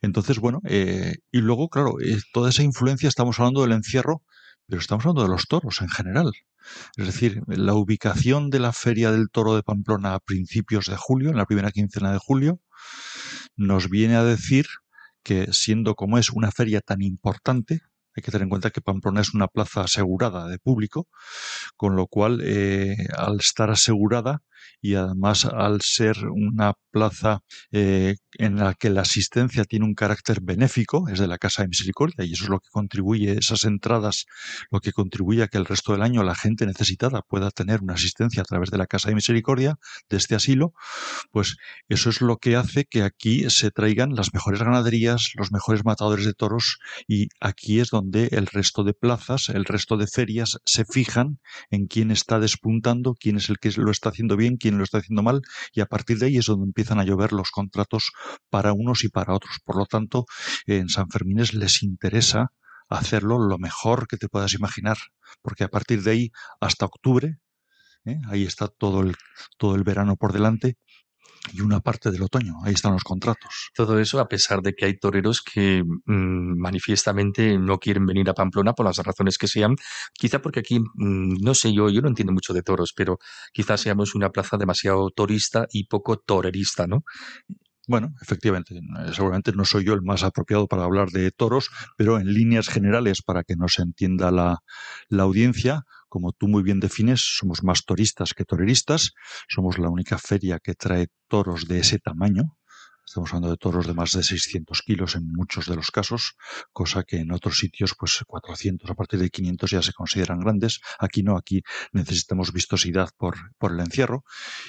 Entonces, bueno, eh, y luego, claro, toda esa influencia, estamos hablando del encierro, pero estamos hablando de los toros en general. Es decir, la ubicación de la Feria del Toro de Pamplona a principios de julio, en la primera quincena de julio, nos viene a decir que siendo como es una feria tan importante, hay que tener en cuenta que Pamplona es una plaza asegurada de público, con lo cual, eh, al estar asegurada, y además al ser una plaza eh, en la que la asistencia tiene un carácter benéfico, es de la Casa de Misericordia y eso es lo que contribuye, esas entradas, lo que contribuye a que el resto del año la gente necesitada pueda tener una asistencia a través de la Casa de Misericordia, de este asilo, pues eso es lo que hace que aquí se traigan las mejores ganaderías, los mejores matadores de toros y aquí es donde el resto de plazas, el resto de ferias se fijan en quién está despuntando, quién es el que lo está haciendo bien, quién lo está haciendo mal y a partir de ahí es donde empiezan a llover los contratos para unos y para otros. Por lo tanto, en San Fermines les interesa hacerlo lo mejor que te puedas imaginar, porque a partir de ahí hasta octubre, ¿eh? ahí está todo el, todo el verano por delante, y una parte del otoño. Ahí están los contratos. Todo eso a pesar de que hay toreros que mmm, manifiestamente no quieren venir a Pamplona por las razones que sean. Quizá porque aquí, mmm, no sé yo, yo no entiendo mucho de toros, pero quizás seamos una plaza demasiado torista y poco torerista, ¿no? Bueno, efectivamente, seguramente no soy yo el más apropiado para hablar de toros, pero en líneas generales, para que nos entienda la, la audiencia, como tú muy bien defines, somos más toristas que toreristas, somos la única feria que trae toros de ese tamaño, Estamos hablando de toros de más de 600 kilos en muchos de los casos, cosa que en otros sitios, pues 400, a partir de 500 ya se consideran grandes. Aquí no, aquí necesitamos vistosidad por, por el encierro.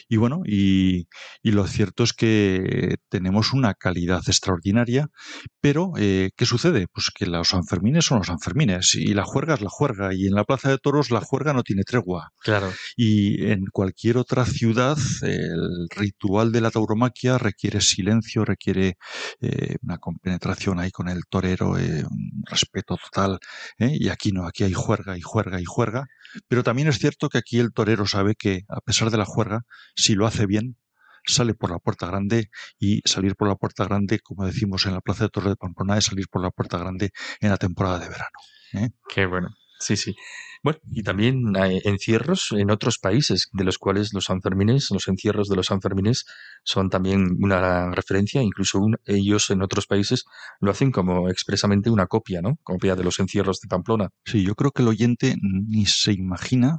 Y bueno, y, y, lo cierto es que tenemos una calidad extraordinaria, pero eh, ¿qué sucede? Pues que los Sanfermines son los Sanfermines y la juerga es la juerga y en la Plaza de Toros la juerga no tiene tregua. Claro. Y en cualquier otra ciudad el ritual de la tauromaquia requiere silencio requiere eh, una compenetración ahí con el torero, eh, un respeto total. ¿eh? Y aquí no, aquí hay juerga y juerga y juerga. Pero también es cierto que aquí el torero sabe que, a pesar de la juerga, si lo hace bien, sale por la puerta grande y salir por la puerta grande, como decimos en la Plaza de Torre de Pamplona, es salir por la puerta grande en la temporada de verano. ¿eh? Qué bueno. Sí, sí. Bueno, y también hay encierros en otros países, de los cuales los Sanfermines, los encierros de los Sanfermines son también una referencia, incluso ellos en otros países lo hacen como expresamente una copia, ¿no? Copia de los encierros de Pamplona. Sí, yo creo que el oyente ni se imagina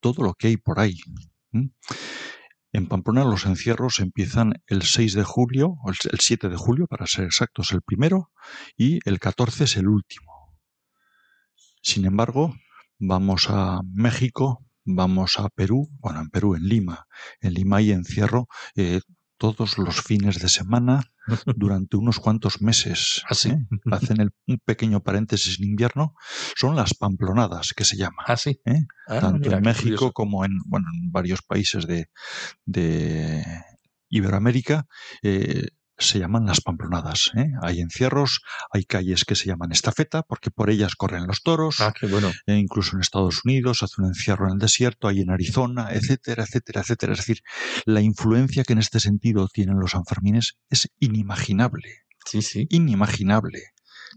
todo lo que hay por ahí. En Pamplona los encierros empiezan el 6 de julio, el 7 de julio, para ser exactos, el primero, y el 14 es el último. Sin embargo, vamos a México, vamos a Perú, bueno, en Perú, en Lima. En Lima hay encierro eh, todos los fines de semana durante unos cuantos meses. ¿Ah, ¿eh? Hacen el, un pequeño paréntesis en invierno. Son las pamplonadas que se llaman. ¿Ah? ¿eh? Ah, Tanto mira, en México como en, bueno, en varios países de, de Iberoamérica. eh, se llaman las pamplonadas. ¿eh? Hay encierros, hay calles que se llaman estafeta, porque por ellas corren los toros. Ah, qué bueno. E incluso en Estados Unidos hace un encierro en el desierto, hay en Arizona, etcétera, etcétera, etcétera. Es decir, la influencia que en este sentido tienen los Sanfermines es inimaginable, Sí, sí. inimaginable.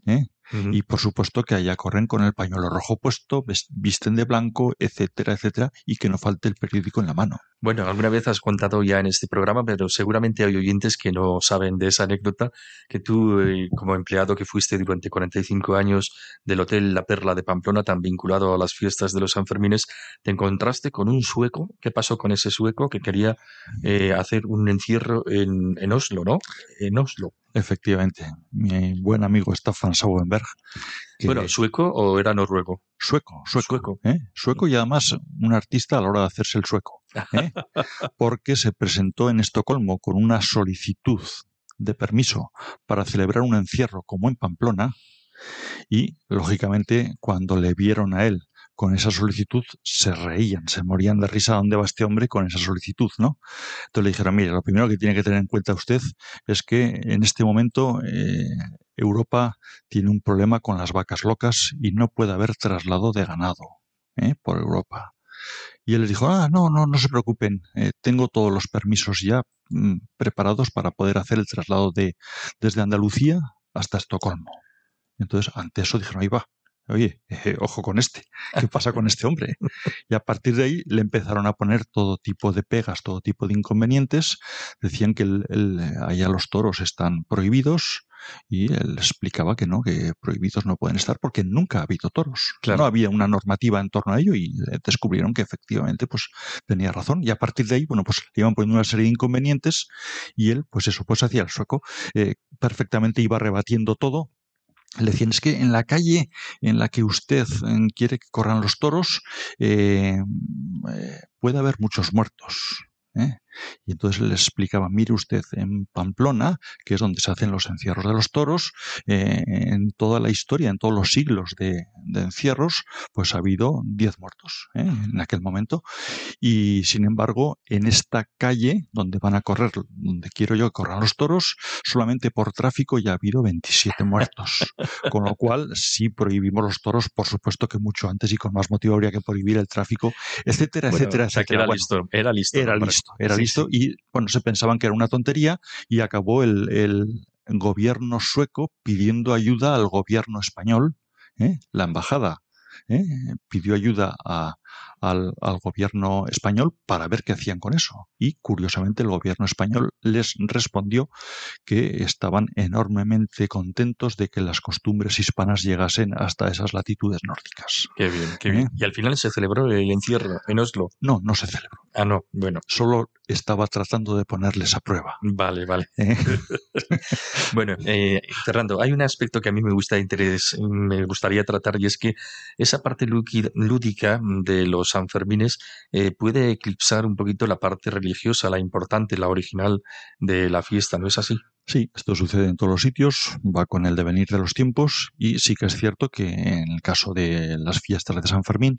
¿eh? Y por supuesto que allá corren con el pañuelo rojo puesto, visten de blanco, etcétera, etcétera, y que no falte el periódico en la mano. Bueno, alguna vez has contado ya en este programa, pero seguramente hay oyentes que no saben de esa anécdota, que tú, eh, como empleado que fuiste durante 45 años del Hotel La Perla de Pamplona, tan vinculado a las fiestas de los Sanfermines, te encontraste con un sueco. ¿Qué pasó con ese sueco que quería eh, hacer un encierro en, en Oslo, no? En Oslo. Efectivamente, mi buen amigo Staffan Sauenberg, que- Bueno, ¿sueco o era noruego? sueco, sueco, Sueco. ¿eh? sueco y además un artista a la hora de hacerse el sueco, ¿eh? porque se presentó en Estocolmo con una solicitud de permiso para celebrar un encierro como en Pamplona y lógicamente cuando le vieron a él con esa solicitud se reían, se morían de risa dónde va este hombre con esa solicitud, ¿no? Entonces le dijeron, mire, lo primero que tiene que tener en cuenta usted es que en este momento eh, Europa tiene un problema con las vacas locas y no puede haber traslado de ganado ¿eh? por Europa. Y él les dijo, ah, no, no, no se preocupen, eh, tengo todos los permisos ya mm, preparados para poder hacer el traslado de desde Andalucía hasta Estocolmo. Entonces, ante eso dijeron, ahí va, oye, eh, ojo con este, ¿qué pasa con este hombre? Y a partir de ahí le empezaron a poner todo tipo de pegas, todo tipo de inconvenientes. Decían que el, el- allá los toros están prohibidos, y él explicaba que no, que prohibidos no pueden estar porque nunca ha habido toros. Claro. No había una normativa en torno a ello y eh, descubrieron que efectivamente pues tenía razón y a partir de ahí, bueno, pues le iban poniendo una serie de inconvenientes y él, pues eso, pues hacía el sueco, eh, perfectamente iba rebatiendo todo, le decían, es que en la calle en la que usted eh, quiere que corran los toros eh, eh, puede haber muchos muertos. ¿eh? Y entonces le explicaba, mire usted, en Pamplona, que es donde se hacen los encierros de los toros, eh, en toda la historia, en todos los siglos de, de encierros, pues ha habido 10 muertos ¿eh? en aquel momento. Y sin embargo, en esta calle donde van a correr, donde quiero yo que corran los toros, solamente por tráfico ya ha habido 27 muertos. Con lo cual, si prohibimos los toros, por supuesto que mucho antes y con más motivo habría que prohibir el tráfico, etcétera, Bueno, etcétera, o sea, que etcétera. era Bueno, listo, era listo. era listo, era listo. Y bueno, se pensaban que era una tontería y acabó el, el gobierno sueco pidiendo ayuda al gobierno español. ¿eh? La embajada ¿eh? pidió ayuda a- al, al gobierno español para ver qué hacían con eso. Y curiosamente el gobierno español les respondió que estaban enormemente contentos de que las costumbres hispanas llegasen hasta esas latitudes nórdicas. Qué bien, qué ¿Eh? bien. Y al final se celebró el encierro en Oslo. No, no se celebró. Ah, no, bueno, Solo estaba tratando de ponerles a prueba. vale, vale. ¿eh? Bueno, eh, Fernando, hay un aspecto que a mí me gusta interés, me gustaría tratar y es que esa parte lúdica de los Sanfermines eh, puede eclipsar un poquito la parte religiosa, la importante, la original de la fiesta, ¿no es así? Sí, esto sucede en todos los sitios, va con el devenir de los tiempos y sí que es cierto que en el caso de las fiestas de San Fermín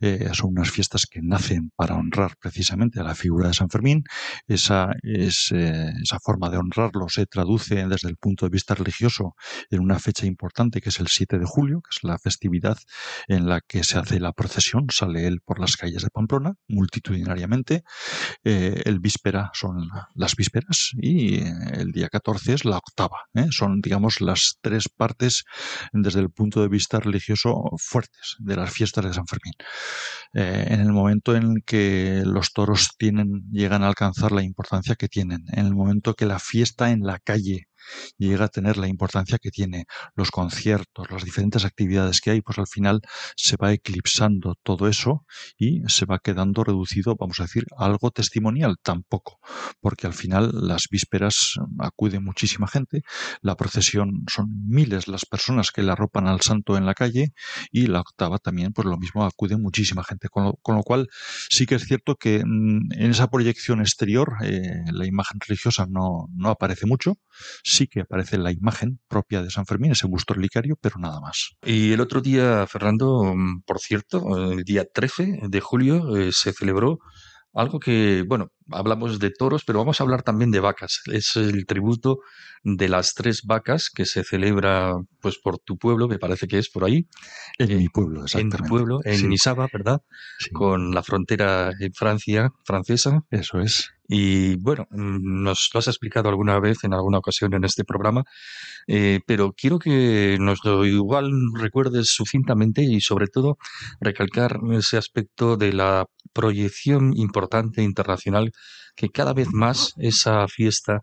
eh, son unas fiestas que nacen para honrar precisamente a la figura de San Fermín. Esa, es, eh, esa forma de honrarlo se traduce desde el punto de vista religioso en una fecha importante que es el 7 de julio, que es la festividad en la que se hace la procesión, sale él por las calles de Pamplona multitudinariamente. Eh, el víspera son las vísperas y el día 14 es la octava. ¿eh? Son, digamos, las tres partes desde el punto de vista religioso fuertes de las fiestas de San Fermín. Eh, en el momento en que los toros tienen, llegan a alcanzar la importancia que tienen, en el momento que la fiesta en la calle llega a tener la importancia que tiene. Los conciertos, las diferentes actividades que hay, pues al final se va eclipsando todo eso y se va quedando reducido, vamos a decir, a algo testimonial tampoco, porque al final las vísperas acude muchísima gente, la procesión son miles las personas que le arropan al santo en la calle y la octava también, pues lo mismo acude muchísima gente, con lo, con lo cual sí que es cierto que mm, en esa proyección exterior eh, la imagen religiosa no, no aparece mucho, sí que aparece la imagen propia de San Fermín, ese busto relicario, pero nada más. Y el otro día, Fernando, mm, por cierto, el día 13 de julio eh, se celebró algo que, bueno, hablamos de toros, pero vamos a hablar también de vacas. Es el tributo de las tres vacas que se celebra pues por tu pueblo, me parece que es por ahí, En Eh, mi pueblo, en exactamente. tu pueblo, en Sí, Nisaba, ¿verdad? sí, Con la frontera en Francia, francesa. eso es. Y bueno, mm, nos lo has explicado alguna vez en alguna ocasión en este programa, eh, pero quiero que nos lo igual recuerdes sucintamente y sobre todo recalcar ese aspecto de la proyección importante internacional que cada vez más esa fiesta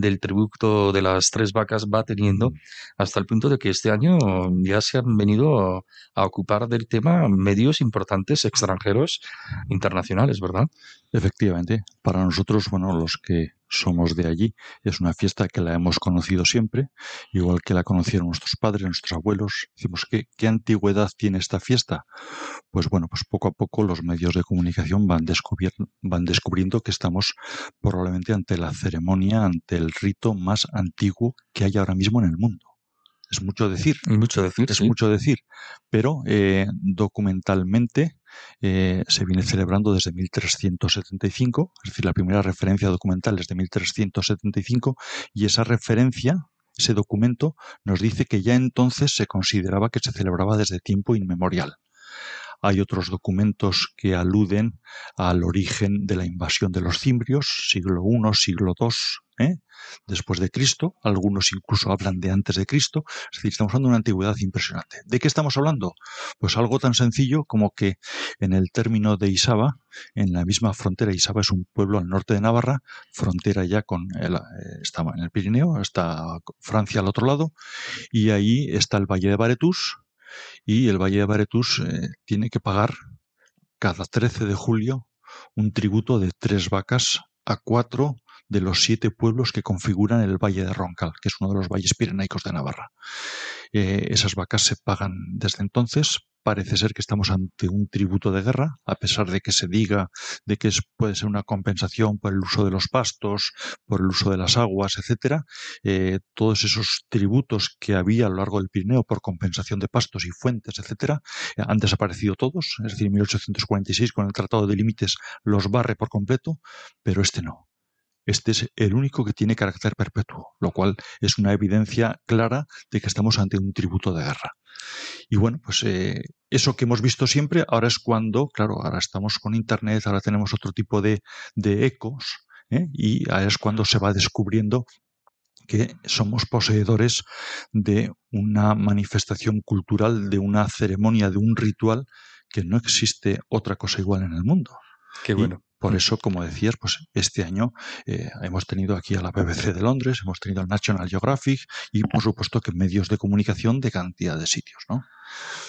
del tributo de las tres vacas va teniendo hasta el punto de que este año ya se han venido a ocupar del tema medios importantes extranjeros internacionales, ¿verdad? Efectivamente, para nosotros, bueno, los que somos de allí, es una fiesta que la hemos conocido siempre, igual que la conocieron nuestros padres, nuestros abuelos. Decimos, ¿qué, qué antigüedad tiene esta fiesta? Pues bueno, pues poco a poco los medios de comunicación van, descubier- van descubriendo que estamos probablemente ante la ceremonia, ante el rito más antiguo que hay ahora mismo en el mundo. Es mucho decir, mucho decir, es sí. mucho decir, pero eh, documentalmente eh, se viene celebrando desde 1375, es decir, la primera referencia documental es de 1375 y esa referencia, ese documento, nos dice que ya entonces se consideraba que se celebraba desde tiempo inmemorial. Hay otros documentos que aluden al origen de la invasión de los cimbrios, siglo I, siglo II, ¿eh? después de Cristo, algunos incluso hablan de antes de Cristo, es decir, estamos hablando de una antigüedad impresionante. ¿De qué estamos hablando? Pues algo tan sencillo como que en el término de Isaba, en la misma frontera, Isaba es un pueblo al norte de Navarra, frontera ya con, el, eh, en el Pirineo, está Francia al otro lado, y ahí está el Valle de Baretus, y el Valle de Baretus eh, tiene que pagar cada 13 de julio un tributo de tres vacas a cuatro de los siete pueblos que configuran el Valle de Roncal, que es uno de los valles pirenaicos de Navarra. Eh, esas vacas se pagan desde entonces. Parece ser que estamos ante un tributo de guerra, a pesar de que se diga de que puede ser una compensación por el uso de los pastos, por el uso de las aguas, etcétera. Eh, todos esos tributos que había a lo largo del Pirineo por compensación de pastos y fuentes, etcétera, han desaparecido todos. Es decir, en 1846 con el Tratado de Límites los barre por completo, pero este no este es el único que tiene carácter perpetuo, lo cual es una evidencia clara de que estamos ante un tributo de guerra. Y bueno, pues eh, eso que hemos visto siempre, ahora es cuando, claro, ahora estamos con Internet, ahora tenemos otro tipo de, de ecos, ¿eh? y ahora es cuando se va descubriendo que somos poseedores de una manifestación cultural, de una ceremonia, de un ritual, que no existe otra cosa igual en el mundo. Qué bueno. Por eso, como decías, pues este año eh, hemos tenido aquí a la BBC de Londres, hemos tenido al National Geographic y por supuesto que medios de comunicación de cantidad de sitios, ¿no?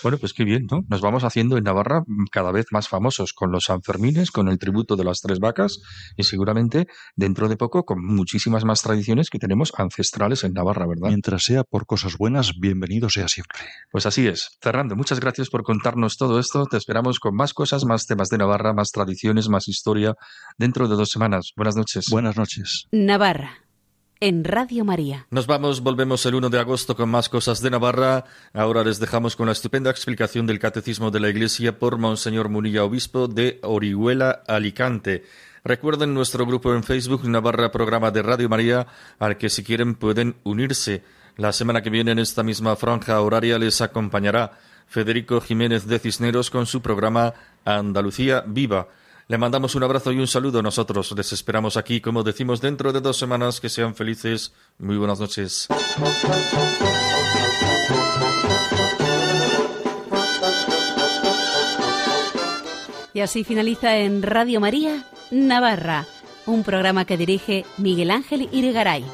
Bueno, pues qué bien, ¿no? Nos vamos haciendo en Navarra cada vez más famosos con los Sanfermines, con el tributo de las tres vacas y seguramente dentro de poco con muchísimas más tradiciones que tenemos ancestrales en Navarra, ¿verdad? Mientras sea por cosas buenas, bienvenido sea siempre. Pues así es. Fernando, muchas gracias por contarnos todo esto. Te esperamos con más cosas, más temas de Navarra, más tradiciones, más historia dentro de dos semanas. Buenas noches. Buenas noches. Navarra, en Radio María. Nos vamos, volvemos el 1 de agosto con más cosas de Navarra. Ahora les dejamos con la estupenda explicación del Catecismo de la Iglesia por Monseñor Munilla, obispo de Orihuela, Alicante. Recuerden nuestro grupo en Facebook, Navarra Programa de Radio María, al que si quieren pueden unirse. La semana que viene en esta misma franja horaria les acompañará Federico Jiménez de Cisneros con su programa Andalucía Viva. Le mandamos un abrazo y un saludo. Nosotros les esperamos aquí, como decimos, dentro de dos semanas. Que sean felices. Muy buenas noches. Y así finaliza en Radio María, Navarra, un programa que dirige Miguel Ángel Irigaray.